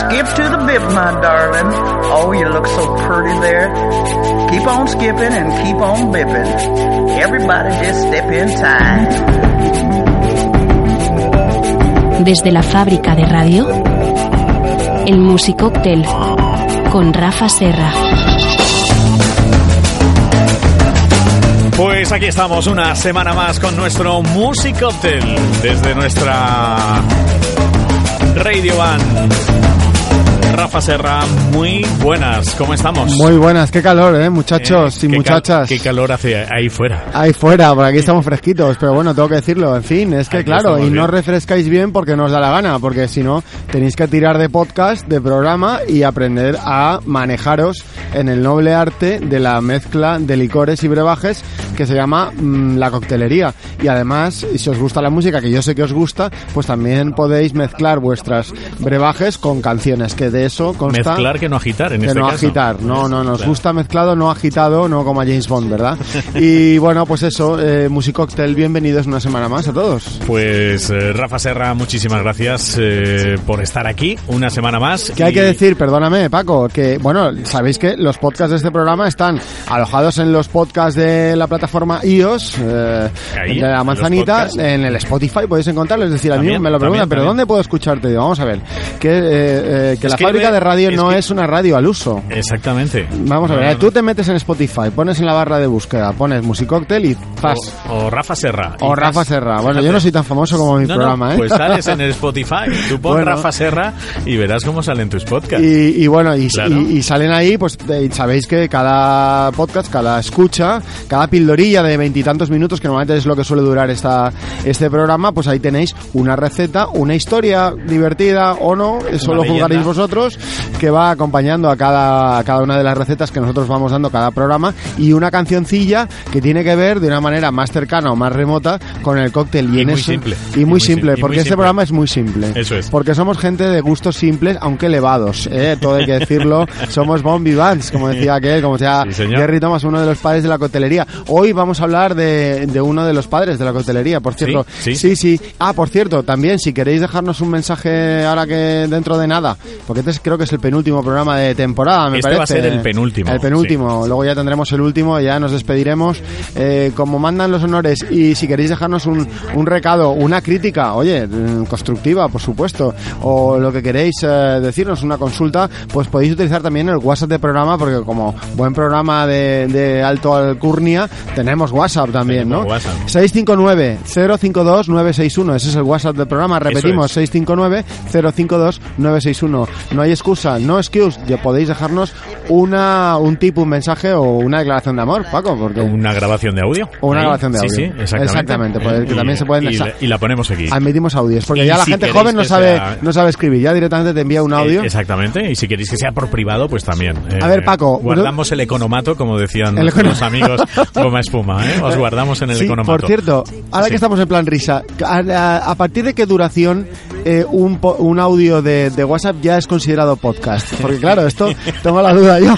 Skip to the bip, my darling. Oh, you look so pretty there. Keep on skipping and keep on bipping. Everybody just step in time. Desde la fábrica de radio, el Musicóctel con Rafa Serra. Pues aquí estamos una semana más con nuestro Music Hotel desde nuestra Radio Band. Rafa Serra, muy buenas, ¿cómo estamos? Muy buenas, qué calor, ¿eh, muchachos Eh, y qué cal- muchachas. qué calor hace ahí fuera. Ahí fuera, por aquí estamos fresquitos, pero bueno, tengo que decirlo. En fin, es que Aquí claro, y no bien. refrescáis bien porque no os da la gana, porque si no, tenéis que tirar de podcast, de programa y aprender a manejaros en el noble arte de la mezcla de licores y brebajes que se llama mm, la coctelería. Y además, si os gusta la música, que yo sé que os gusta, pues también podéis mezclar vuestras brebajes con canciones, que de eso consta... Mezclar que no agitar en que este no caso. agitar, no, no, nos Claro. gusta mezclado, no agitado, no como a James Bond, ¿verdad? Y bueno, pues eso, eh, Musicóctel, bienvenidos una semana más a todos. Pues eh, Rafa Serra, muchísimas gracias eh, por estar aquí una semana más. ¿Qué hay Y- que decir? Perdóname, Paco, que, bueno, sabéis que los podcasts de este programa están alojados en los podcasts de la plataforma iOS, eh, Ahí, de la manzanita, en el Spotify podéis encontrarlo. Es decir, a mí También, me lo preguntan, también, ¿pero también. dónde puedo escucharte? Vamos a ver, que, eh, eh, que la Escribe- de radio no es una radio al uso. Exactamente. Vamos a ver, no, tú te metes en Spotify, pones en la barra de búsqueda, pones Musicóctel y ¡zas! O, o Rafa Serra. O Rafa Serra. Bueno, yo no soy tan famoso como mi programa, ¿eh? Pues sales en el Spotify. Tú pon Bueno. Rafa Serra y verás cómo salen tus podcasts. Y, y bueno, y, Claro. y- y salen ahí, pues sabéis que cada podcast, cada escucha, cada pildorilla de veintitantos minutos, que normalmente es lo que suele durar esta, este programa, pues ahí tenéis una receta, una historia divertida o no, eso lo leyenda. juzgaréis vosotros, que va acompañando a cada, a cada una de las recetas que nosotros vamos dando cada programa, y una cancioncilla que tiene que ver de una manera más cercana o más remota con el cóctel. Y, Y en muy eso- simple. Y muy Y muy sim- simple, porque muy este simple. programa es muy simple. Eso es. Porque somos gente de gustos simples, aunque elevados, ¿eh? todo hay que decirlo. somos bon vivants, como decía aquel, como decía Sí. Gary Thomas, uno de los padres de la coctelería. Hoy vamos a hablar de, de uno de los padres de la coctelería, por cierto. Sí, sí, sí. Ah, por cierto, también, si queréis dejarnos un mensaje ahora que dentro de nada, porque este es- creo que es el penúltimo programa de temporada, me Este parece. va a ser el penúltimo, El penúltimo. Luego ya tendremos el último, ya nos despediremos. Eh, como mandan los honores, y si queréis dejarnos un, un recado, una crítica, oye, mm, constructiva, por supuesto, o lo que queréis eh, decirnos, una consulta, pues podéis utilizar también el WhatsApp de programa, porque como buen programa de, de alto alcurnia, tenemos WhatsApp también, Tenemos ¿no? WhatsApp. 659-052-961, ese es el WhatsApp del programa, repetimos, 659-052-961. No hay excusa, no excuse, ya podéis dejarnos una, un tip, un mensaje o una declaración de amor, Paco, porque... Una grabación de audio. O una Ahí. grabación de audio. Sí, sí, exactamente. Exactamente, pues, que Y- también se pueden- Y, la- y la ponemos aquí. Admitimos audios, porque Y ya la si gente joven no sabe, sea- no sabe escribir, ya directamente te envía un audio. Eh, exactamente, y si queréis que sea por privado, pues también. Eh, A ver, Paco, Guardamos el economato, como decían El amigos Goma Espuma, ¿eh? Os guardamos en el Sí, economato. por cierto, ahora Sí. que estamos en plan risa, a, a- a partir de qué duración eh, un, un audio de, de WhatsApp ya es considerado podcast? Porque claro, esto tengo la duda yo.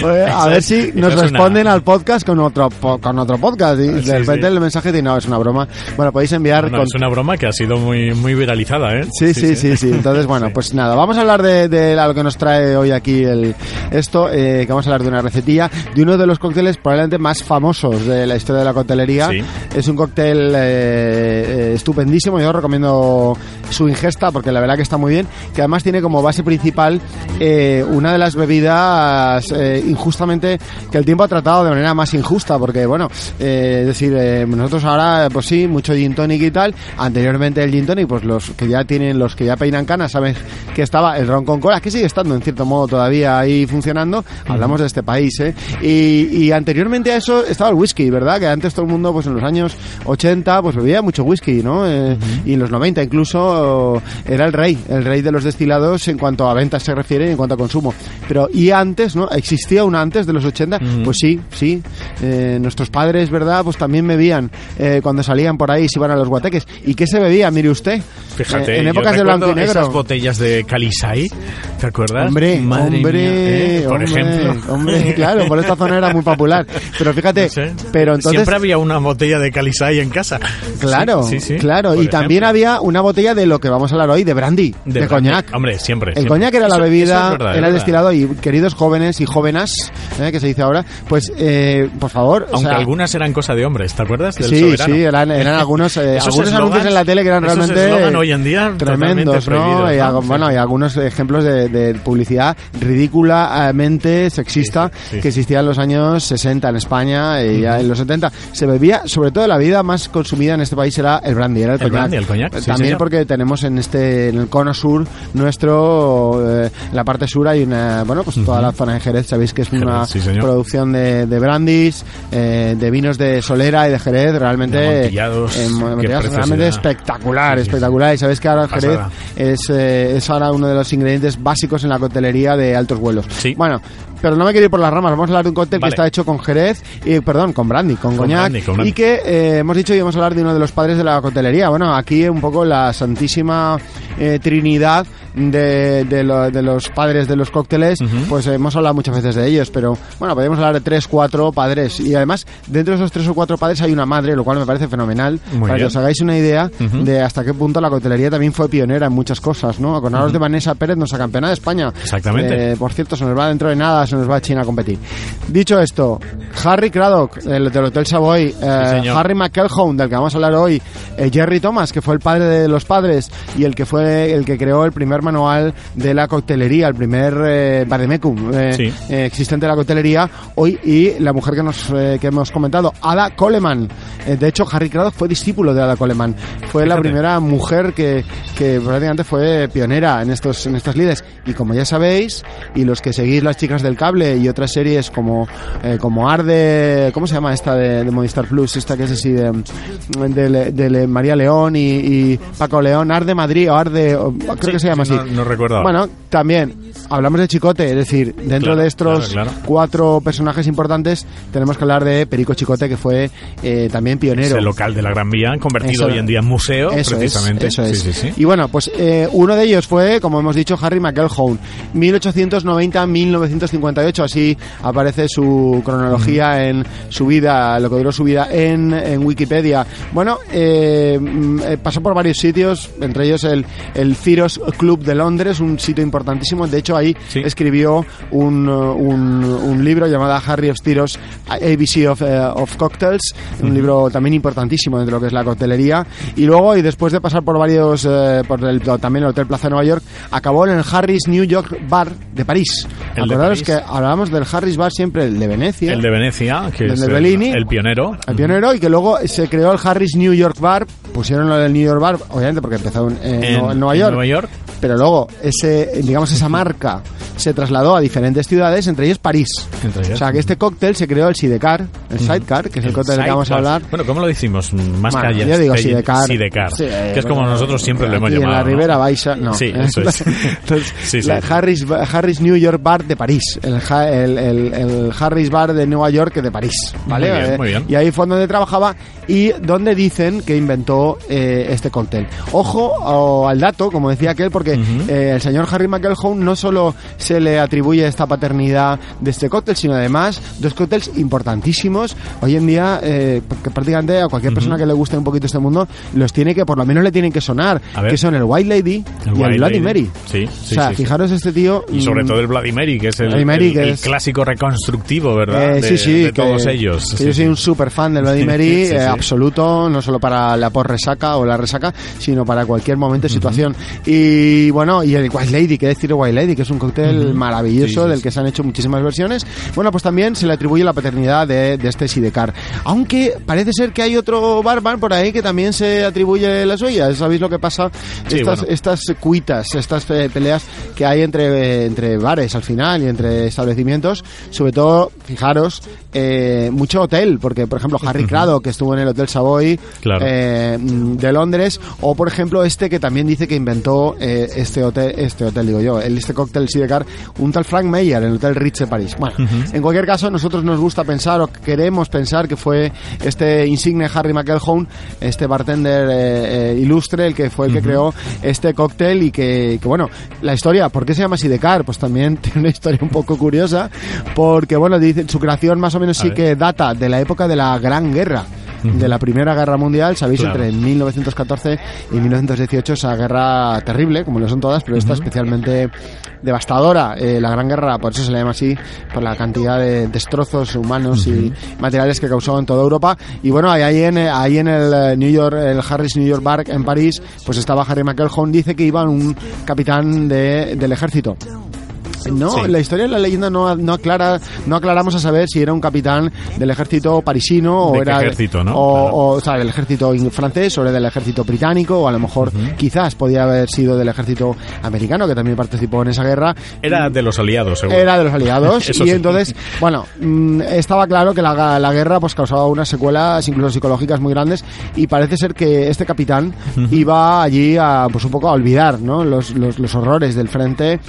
Pues, a ver si nos una- responden al podcast con otro con otro podcast y de repente sí. el mensaje dice no, es una broma. Bueno, podéis enviar... No, no, con- es una broma que ha sido muy, muy viralizada, ¿eh? Sí, sí, sí, sí. Entonces, bueno, pues nada, vamos a hablar de, de lo que nos trae hoy aquí el esto, eh, que vamos a hablar de una recetilla de uno de los cócteles probablemente más famosos de la historia de la coctelería. Es un cóctel eh, eh, estupendísimo, yo os recomiendo su ingesta, porque la verdad que está muy bien, que además tiene como base principal eh, una de las bebidas eh, injustamente que el tiempo ha tratado de manera más injusta, porque bueno, eh, es decir, eh, nosotros ahora, pues sí, mucho gin tonic y tal, anteriormente el gin tonic, pues los que ya tienen, los que ya peinan canas, saben que estaba el ron con cola, que sigue estando en cierto modo todavía ahí funcionando, hablamos de este país, ¿eh? Y, y anteriormente a eso estaba el whisky, ¿verdad? Que antes todo el mundo, pues en los años 80, pues bebía mucho whisky, ¿no? Eh, Y en los 90 incluso era el rey, el rey de los destilados en cuanto a ventas se refiere y en cuanto a consumo. Pero y antes, ¿no? Existía un antes de los 80, pues sí, sí. Eh, nuestros padres, ¿verdad? Pues también bebían eh, cuando salían por ahí, se iban a los guateques. ¿Y qué se bebía? Mire usted. Fíjate, en épocas de blanco y negro. Esas botellas de Calisay, ¿te acuerdas? Hombre, Madre hombre, mía, ¿eh? por hombre, ejemplo. hombre, claro, por esta zona era muy popular. Pero fíjate, No sé. pero entonces Siempre había una botella de Calisay en casa. Claro, Sí, sí, sí, claro. por Y también ejemplo. había una botella de lo que vamos a hablar hoy, de brandy, de, brandy. coñac. Hombre, siempre. El siempre. coñac era la Eso- bebida, eso es verdad, era el verdad. destilado y queridos jóvenes y jóvenes, ¿eh? que se dice ahora, pues eh, por favor, o Aunque sea, algunas eran cosa de hombres, ¿te acuerdas? Del sí, soberano. sí, eran, eran algunos, eh, algunos anuncios en la tele que eran realmente hoy en día tremendos, ¿no? Y, bueno, sí. y algunos ejemplos de, de publicidad ridículamente sexista Sí, sí, sí. que existía en los años 60 en España y ya en los 70. Se bebía, sobre todo la bebida más consumida en este país era el brandy, era el, El coñac. brandy, el coñac, También señor. porque tenemos en este en el cono sur nuestro eh, en la parte sur hay una bueno pues toda la zona de Jerez sabéis que es una producción de, de brandis eh, de vinos de Solera y de Jerez realmente De eh, realmente espectacular espectacular y sabéis que ahora Jerez Pasada. es, eh, es ahora uno de los ingredientes básicos en la coctelería de altos vuelos Sí. bueno pero no me quiero ir por las ramas vamos a hablar de un cóctel Vale. que está hecho con Jerez y perdón con brandy con, Con coñac brandy, con brandy. y que eh, hemos dicho y vamos a hablar de uno de los padres de la coctelería. Bueno aquí un poco la santísima eh, trinidad de, de, lo- de los padres de los cócteles pues hemos hablado muchas veces de ellos pero bueno podemos hablar de tres cuatro padres. Y además dentro de esos tres o cuatro padres hay una madre lo cual me parece fenomenal. Muy para que os hagáis una idea de hasta qué punto la coctelería también fue pionera en muchas cosas no acordaros de Vanessa Pérez nuestra campeona de España. Exactamente. Eh, por cierto se nos va dentro de nada se nos va a China a competir. Dicho esto Harry Craddock el del Hotel Savoy eh. Harry McElhone del que vamos a hablar hoy eh, Jerry Thomas que fue el padre de los padres y el que fue el que creó el primer manual de la coctelería el primer eh, Vademecum eh, Sí. eh, existente de la coctelería hoy y la mujer que nos que hemos comentado Ada Coleman. De hecho Harry Craddock fue discípulo de Ada Coleman. Fue la primera mujer que, que prácticamente fue pionera en estos en estas lides. Y como ya sabéis y los que seguís las chicas del cable y otras series como eh, como Arde ¿cómo se llama esta de, de Movistar Plus? esta que es así de, de, de- María León y, y Paco León. Arde Madrid o Arde o- creo Sí, que se llama sí, así. no- no recuerdo bueno también hablamos de Chicote es decir dentro Claro, de estos claro, claro. cuatro personajes importantes tenemos que hablar de Perico Chicote que fue eh, también pionero Ese local de la Gran Vía, convertido Eso- hoy en día en museo, eso precisamente. Es, eso es. Sí, sí, sí. Y bueno, pues eh, uno de ellos fue, como hemos dicho, Harry McElhone, 1890-1958, así aparece su cronología en su vida, lo que duró su vida en, en Wikipedia. Bueno, eh, mm, eh, pasó por varios sitios, entre ellos el, el Ciros Club de Londres, un sitio importantísimo. De hecho, ahí Sí. escribió un, uh, un, un libro llamado Harry of Stiros, ABC of, eh, of Cocktails, un libro también importantísimo dentro de lo que es la coctelería. Y luego, y después de pasar por varios, eh, por el, también el Hotel Plaza de Nueva York, acabó en el Harris New York Bar de París. El de Acordaros que hablábamos del Harris Bar siempre, el de Venecia. El de Venecia, que El es de el, Bellini. el pionero. el pionero y que luego se creó el Harris New York Bar, pusieron lo del New York Bar, obviamente porque empezó en, en- En, en Nueva en York, Nueva York. Pero luego ese, digamos, esa marca se trasladó a diferentes ciudades, entre ellas París. Entre ellas. O sea que este cóctel se creó el Sidecar, el Sidecar, que es el, cóctel del que vamos a hablar. Bueno, ¿cómo lo decimos? Más Bueno, calles. yo digo Sidecar. Sidecar. Sí, que es como nosotros siempre lo hemos llamado. En la. Ribera Baixa, no. Sí, eso es. Entonces, Sí, sí. la Harris, Harris New York Bar de París. El, el, Harris Bar de Nueva York de París. ¿vale? Muy bien, Eh, muy bien. Y ahí fue donde trabajaba y donde dicen que inventó eh, este cóctel. Ojo o al dato, como decía aquel, porque eh, el señor Harry McElhone no solo se le atribuye esta paternidad de este cóctel, sino además dos cócteles importantísimos. Hoy en día, eh, que prácticamente a cualquier persona que le guste un poquito este mundo, los tiene que, por lo menos le tienen que sonar, que son el White Lady El y White el Bloody Lady. Mary. Sí, sí, o sea, sí, fijaros este tío. Y sobre mm, todo el Bloody Mary, que es el, Mary, el- que el es- clásico reconstructivo, ¿verdad? Eh, de, sí, sí, de que- todos ellos. que yo soy un super fan del Bloody Mary, eh, absoluto, no solo para la por resaca o la resaca, sino para cualquier momento y situación. Y bueno, y el White Lady, que decir White Lady, que es un cóctel maravilloso Sí, del que se han hecho muchísimas versiones. Bueno, pues también se le atribuye la paternidad de, de este Sidecar. Aunque parece ser que hay otro barman por ahí que también se atribuye la suya. ¿Sabéis lo que pasa? Sí, estas, bueno. estas cuitas, estas eh, peleas que hay entre, entre bares al final y entre establecimientos, sobre todo, fijaros, eh, mucho hotel, porque por ejemplo Harry Crado, que estuvo en el Hotel Savoy Claro. eh, de Londres, o por ejemplo este que también dice que inventó eh, este hotel, este hotel digo yo, el, este cóctel Sidecar, un tal Frank Meyer, en el Hotel Ritz de París. Bueno, en cualquier caso, nosotros nos gusta pensar o queremos pensar que fue este insigne Harry McElhone, este bartender eh, eh, ilustre, el que fue el que creó este cóctel y que, que, bueno, la historia, ¿por qué se llama Sidecar? Pues también tiene una historia un poco curiosa, porque bueno, dice, su creación más o menos A sí ver. que data de la época de la Gran Guerra. De la Primera Guerra Mundial, sabéis, Claro. entre 1914 y 1918, esa guerra terrible, como lo son todas, pero esta especialmente devastadora. Eh, la Gran Guerra, por eso se le llama así, por la cantidad de destrozos humanos y materiales que causó en toda Europa. Y bueno, ahí, ahí en, ahí en el eh, New York, el Harris New York Bar en París, pues estaba Harry McElhone, dice que iba un capitán de- del ejército. No, Sí. la historia de la leyenda no, no aclara, no aclaramos a saber si era un capitán del ejército parisino o ¿De qué era ejército, no? o, Claro. o, o sea, del ejército francés o era del ejército británico o a lo mejor quizás podía haber sido del ejército americano que también participó en esa guerra. Era de los aliados, seguro. Era de los aliados y sí. entonces, bueno, mm, estaba claro que la, la guerra pues causaba unas secuelas incluso psicológicas muy grandes y parece ser que este capitán iba allí a pues un poco a olvidar, ¿no? Los, los, los horrores del frente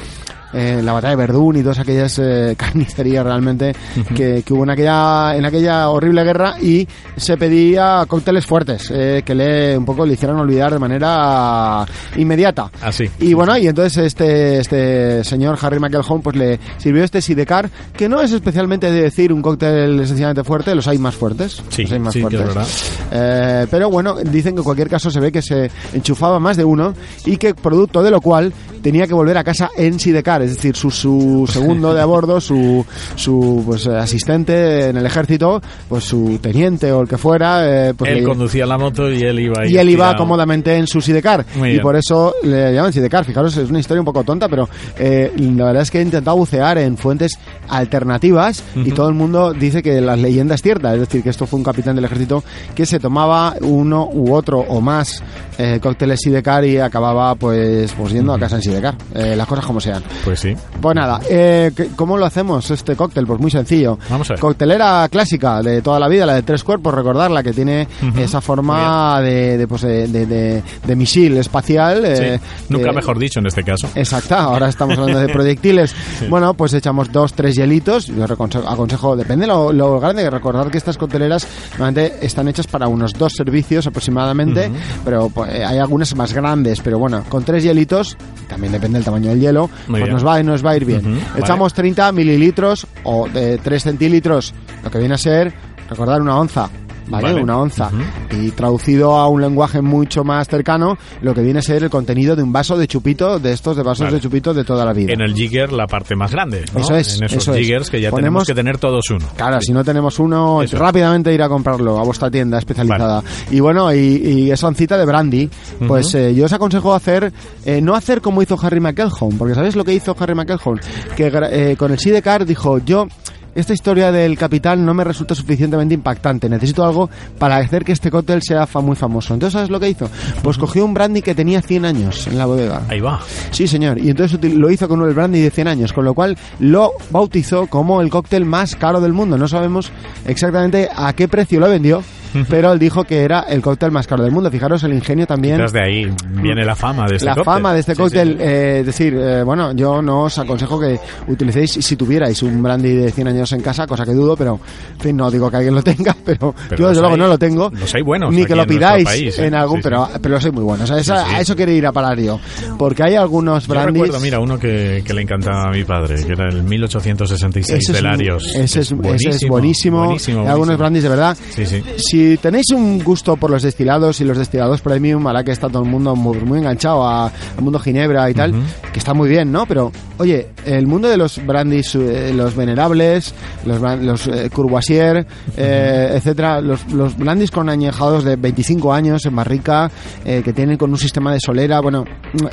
eh, la batalla de Verdún y todas aquellas eh, carnicerías realmente que, que hubo en aquella en aquella horrible guerra y se pedía cócteles fuertes eh, que le un poco le hicieran olvidar de manera inmediata Así. y bueno, y entonces este, este señor Harry McElhone pues le sirvió este Sidecar, que no es especialmente de decir un cóctel esencialmente fuerte, los hay más fuertes. Sí, los hay más sí, fuertes. Eh, pero bueno, dicen que en cualquier caso se ve que se enchufaba más de uno y que producto de lo cual tenía que volver a casa en Sidecar, es decir, su, su segundo de a bordo, su, su pues, asistente en el ejército, pues su teniente o el que fuera, eh, pues él le- conducía la moto y él iba y él iba tirado. cómodamente en su sidecar. Muy y bien. por eso le llaman sidecar. Fijaros es una historia un poco tonta pero eh, la verdad es que he intentado bucear en fuentes alternativas y todo el mundo dice que la leyenda es cierta. Es decir que esto fue un capitán del ejército que se tomaba uno u otro o más eh, cócteles sidecar y acababa pues pues yendo a casa en sidecar. Eh, las cosas como sean. Pues sí. pues nada, eh, ¿qué- ¿cómo lo hacemos este cóctel? Pues muy sencillo. Vamos a ver. Coctelera clásica de toda la vida, la de tres cuerpos, recordarla, que tiene esa forma de, de, pues, de, de- misil espacial. eh. Nunca de- mejor dicho en este caso. Exacta, ahora estamos hablando de proyectiles. Bueno, pues echamos dos, tres hielitos. Yo aconsejo, depende lo, lo grande, recordar que estas cocteleras normalmente están hechas para unos dos servicios aproximadamente, pero pues, eh, hay algunas más grandes, pero bueno, con tres hielitos, también depende del tamaño del hielo, pues bien. Nos va, nos va a ir bien. Echamos 30 mililitros o de 3 centilitros, lo que viene a ser, recordar, una onza. ¿Vale? Vale. Una onza. Y traducido a un lenguaje mucho más cercano, lo que viene a ser el contenido de un vaso de chupito, de estos de vasos Vale. de chupito de toda la vida. En el jigger la parte más grande. ¿no? Eso es, En esos eso es. jiggers que ya Ponemos- tenemos que tener todos uno. Claro, si no tenemos uno, Eso. rápidamente ir a comprarlo a vuestra tienda especializada. Y bueno, y, y esa oncita de brandy, pues eh, yo os aconsejo hacer, eh, no hacer como hizo Harry McElhone, porque ¿sabéis lo que hizo Harry McElhone? Que eh, con el Sidecar dijo, yo... Esta historia del capitán no me resulta suficientemente impactante. Necesito algo para hacer que este cóctel sea fa- muy famoso. Entonces, ¿sabes lo que hizo? Pues cogió un brandy que tenía 100 años en la bodega. Ahí va. Sí, señor. Y entonces lo hizo con el brandy de 100 años, con lo cual lo bautizó como el cóctel más caro del mundo. No sabemos exactamente a qué precio lo vendió, pero él dijo que era el cóctel más caro del mundo. Fijaros el ingenio también. Quizás de ahí viene la fama de este la cóctel. fama de este Sí, cóctel, sí. eh, es decir, eh, bueno, yo no os aconsejo que utilicéis si tuvierais un brandy de 100 años en casa, cosa que dudo, pero en fin, no digo que alguien lo tenga, pero, Pero yo los desde luego no lo tengo. los hay buenos Ni que lo en pidáis país, ¿eh? en algún, Sí, pero, pero soy muy buenos. A, esa- Sí, sí. a eso quiere ir a parar yo. Porque hay algunos Yo brandys. recuerdo, mira, uno que, que le encantaba a mi padre, que era el 1866 ese es, ese es, ese es buenísimo. buenísimo, buenísimo. algunos brandys de verdad. Sí, sí. Si tenéis un gusto por los destilados y los destilados premium, hará que está todo el mundo muy, muy enganchado a- al mundo Ginebra y tal, que está muy bien, ¿no? Pero, oye, el mundo de los brandys, eh, los venerables, los, los eh, Courvoisier, eh, etcétera, los, los con añejados de 25 años en barrica, eh, que tienen con un sistema de solera, bueno,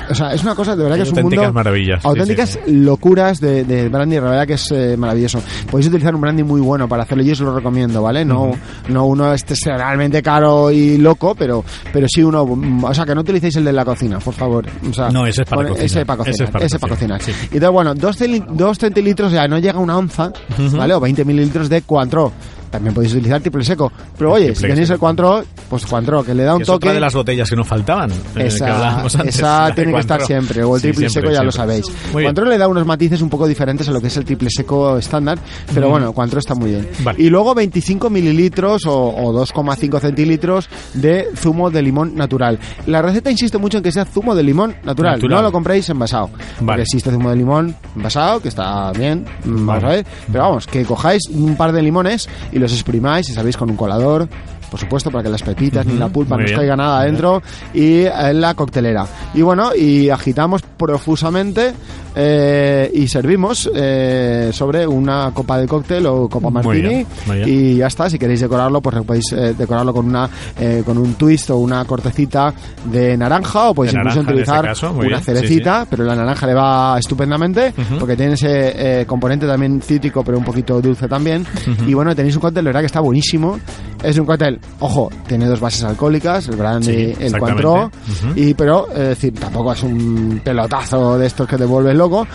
o sea, es una cosa de verdad que es un Auténticas mundo maravillas, auténticas sí, locuras de, de brandy, la verdad que es eh, maravilloso. Podéis utilizar un brandy muy bueno para hacerlo, yo os lo recomiendo, ¿vale? No, no uno este realmente caro y loco, pero, pero sí uno, o sea, que no utilicéis el de la cocina, por favor. O sea, No, ese es para cocinar. Ese para cocinar. Ese es para ese para cocinar, sí. Y entonces, bueno, dos, dos centilitros ya no llega a una onza, ¿vale? O 20 mililitros de Cointreau. También podéis utilizar triple seco. Pero oye, si tenéis el Cointreau, pues Cointreau, que le da un Que es toque. otra de las botellas que nos faltaban. que Esa, hablábamos antes, esa tiene que estar siempre, o el Sí, triple siempre, seco ya lo siempre. sabéis. Muy bien. Cointreau le da unos matices un poco diferentes a lo que es el triple seco estándar, pero bueno, Cointreau está muy bien. Vale. Y luego 25 mililitros o, o 2,5 centilitros de zumo de limón natural. La receta insiste mucho en que sea zumo de limón natural, Natural. no lo compréis envasado. Vale. existe zumo de limón envasado, que está bien, mm, vamos Vale. a ver, pero vamos, que cojáis un par de limones y los exprimáis, si sabéis, con un colador, por supuesto, para que las pepitas ni la pulpa Muy no bien. caiga nada adentro y en la coctelera. Y bueno, y agitamos profusamente eh, y servimos eh, sobre una copa de cóctel o copa Muy martini bien, muy bien. y ya está. Si queréis decorarlo, pues podéis eh, decorarlo con una eh, con un twist o una cortecita de naranja o podéis De incluso este utilizar caso, una bien, sí, cerecita, pero la naranja le va estupendamente porque tiene ese eh, componente también cítrico, pero un poquito dulce también. Y bueno, tenéis un cóctel, la verdad que está buenísimo. Es un cóctel, ojo, tiene dos bases alcohólicas, el brandy, Sí, el. Cointreau, Ujú. y pero es decir, tampoco es un pelotazo de estos que te vuelves loco,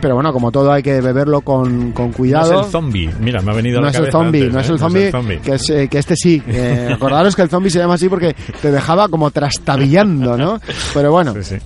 pero bueno, como todo hay que beberlo con, con No cuidado. es el zombie. Mira, me ha venido a No la es el zombie, antes, no es ¿eh? el zombie, que, es, eh, que este sí. Eh, acordaros que el zombie se llama así porque te dejaba como trastabillando, ¿no? Pero bueno, Sí, sí.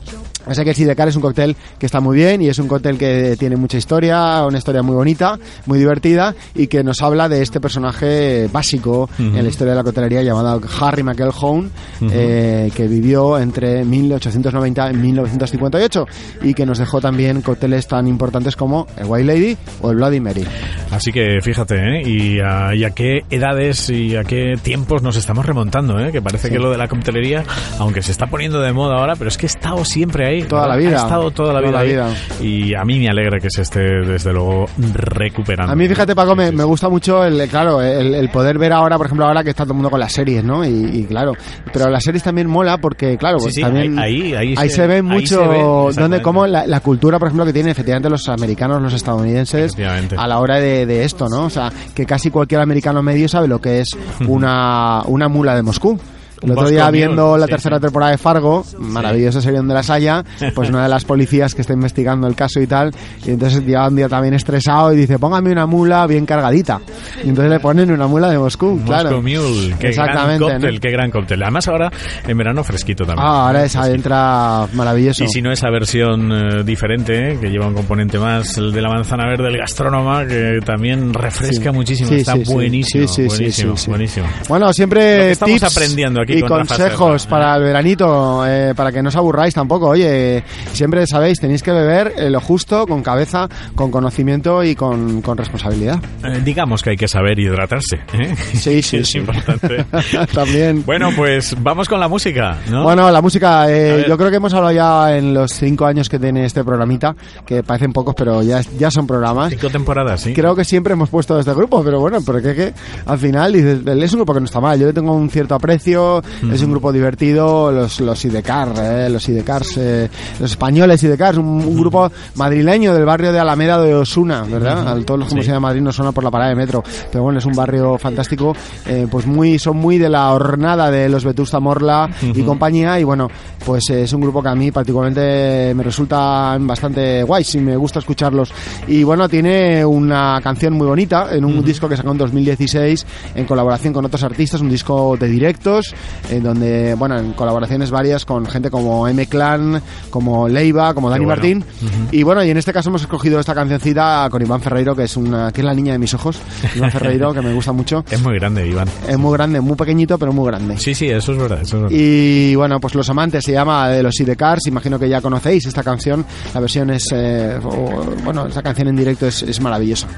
Sea que el Sidecar es un cóctel que está muy bien y es un cóctel que tiene mucha historia, una historia muy bonita, muy divertida y que nos habla de este personaje básico en la historia de la coctelería llamado Harry McElhone, eh, que vivió entre 1890 y 1958 y que nos dejó también cócteles tan importantes como el White Lady o el Bloody Mary. Así que fíjate, ¿eh? Y a, y a qué edades y a qué tiempos nos estamos remontando, ¿eh? Que parece que lo de la coctelería, aunque se está poniendo de moda ahora, pero es que ha estado siempre ahí. Toda la vida. Ha estado toda la Toda vida la ahí. vida. Y a mí me alegra que se esté, desde luego, recuperando. A mí, fíjate, Paco, me, me gusta mucho el, claro, el, el poder ver ahora, por ejemplo, ahora que está todo el mundo con las series, ¿no? Y, y claro, pero las series también mola porque, claro, pues sí, también ahí- ahí- ahí ahí se- se ve mucho se ve, donde como la, la cultura, por ejemplo, que tienen efectivamente los americanos, los estadounidenses a la hora de, de esto, ¿no? O sea, que casi cualquier americano medio sabe lo que es una, una mula de Moscú. El otro día viendo la tercera temporada de Fargo, maravillosa serie donde las haya, pues una de las policías que está investigando el caso y tal, y entonces llega un día también estresado y dice, póngame una mula bien cargadita. Y entonces le ponen una mula de Moscú, Moscow claro. Mule, qué gran Exactamente, cóctel, ¿no? qué gran cóctel. Además ahora en verano fresquito también. Ah, ahora esa Fresquito. entra maravilloso. Y si no esa versión eh, diferente, eh, que lleva un componente más, el de la manzana verde, el gastrónoma, que también refresca Sí. muchísimo. Sí, Está sí, buenísimo, Sí, sí, sí, buenísimo, buenísimo. Bueno, Lo siempre que estamos tips aprendiendo aquí y con consejos para el veranito, eh, para que no os aburráis tampoco. Oye, siempre sabéis, tenéis que beber eh, lo justo, con cabeza, con conocimiento y con, con responsabilidad. Eh, digamos que hay que saber hidratarse. ¿eh? Sí, sí, es sí. importante. También. bueno, pues vamos con la música, ¿no? Bueno, la música, yo creo que hemos hablado ya en los cinco años que tiene este programita, que parecen pocos, pero ya, ya son programas. Cinco temporadas, sí. Creo que siempre hemos puesto este grupo, pero bueno, porque que al final dices, es un grupo que no está mal. Yo le tengo un cierto aprecio, Es un grupo divertido, los, los Idecar, eh, los Idecars, eh, los españoles Idecars, un, un grupo madrileño del barrio de Alameda de Osuna, ¿verdad? Todos los que Sí. de Madrid no suena por la parada de metro, pero bueno, es un barrio fantástico, eh, pues muy, son muy de la hornada de los Vetusta Morla y compañía, y bueno, pues es un grupo que a mí particularmente me resulta bastante guay, si me gusta escucharlos. Y bueno, tiene una canción muy bonita en un disco que sacó en 2016 en colaboración con otros artistas, un disco de directos, en donde, bueno, en colaboraciones varias con gente como M Clan, como Leiva, como Dani bueno. Martín. Y bueno, y en este caso hemos escogido esta cancioncita con Iván Ferreiro, que es una, que es la niña de mis ojos. Iván Ferreiro, que me gusta mucho. Es muy grande, Iván. Es muy grande, muy pequeñito, pero muy grande. Sí, sí, eso es verdad. Eso es verdad. Y bueno, pues Los Amantes se llama de los Sidecars, imagino que ya conocéis esta canción, la versión es, eh, o- bueno, esta canción en directo es, es maravillosa.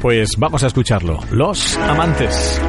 Pues vamos a escucharlo. Los amantes.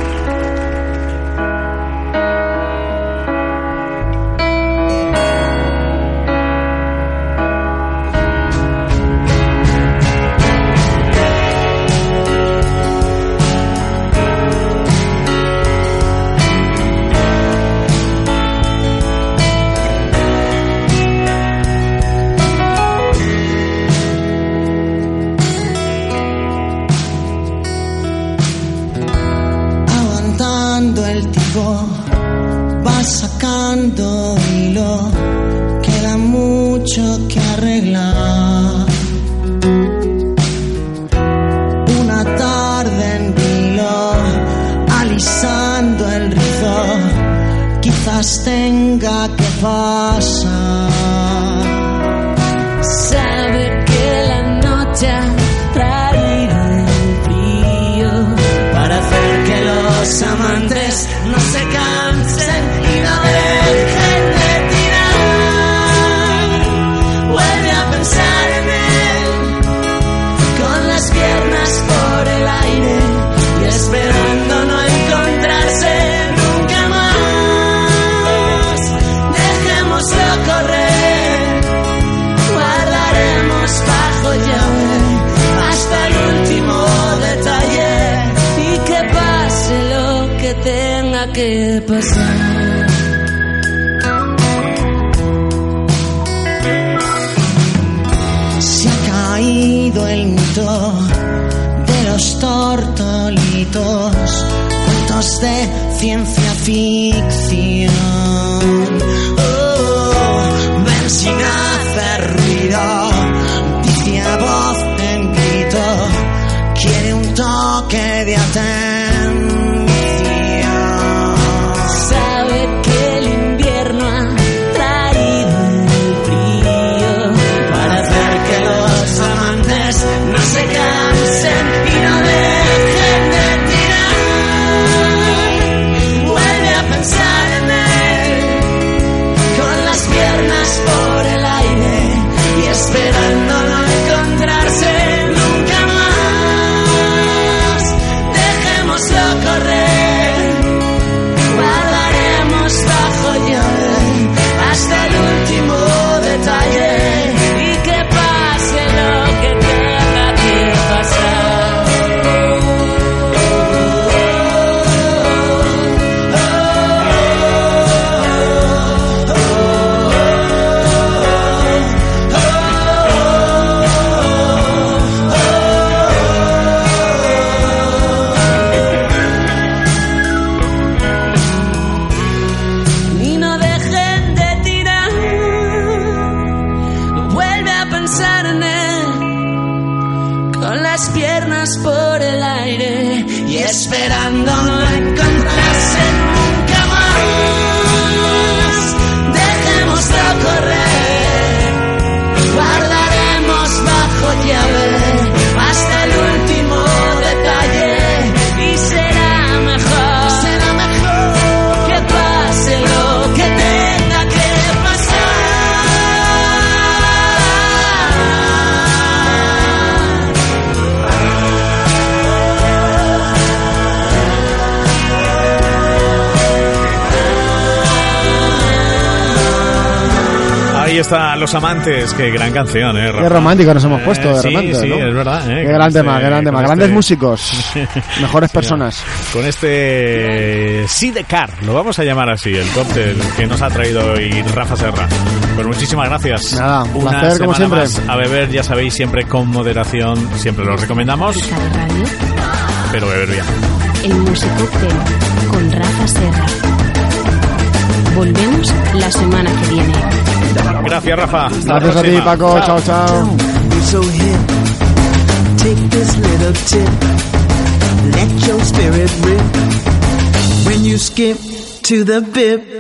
Pasar. Se ha caído el mito de los tortolitos, cuentos de ciencia ficción. Las piernas por el aire y esperando hasta Los Amantes. Qué gran canción, ¿eh? Rafa? Qué romántico nos hemos puesto de sí, repente, Sí, ¿no? es verdad. ¿eh? Qué gran este- tema, qué gran tema. Grandes este- músicos, mejores personas. Con este Sidecar, lo vamos a llamar así, el cóctel que nos ha traído hoy Rafa Serra. Pues muchísimas gracias. Nada, un Una placer, como siempre. más a beber, ya sabéis, siempre con moderación, siempre lo recomendamos, Radio, pero beber bien. el Musicóctel con Rafa Serra. Volvemos la semana que viene. Gracias, Rafa. Hasta la Gracias a ti. Paco. Chao, chao. be so hip. Take this little tip. Let your spirit rip. When you skip to the bip.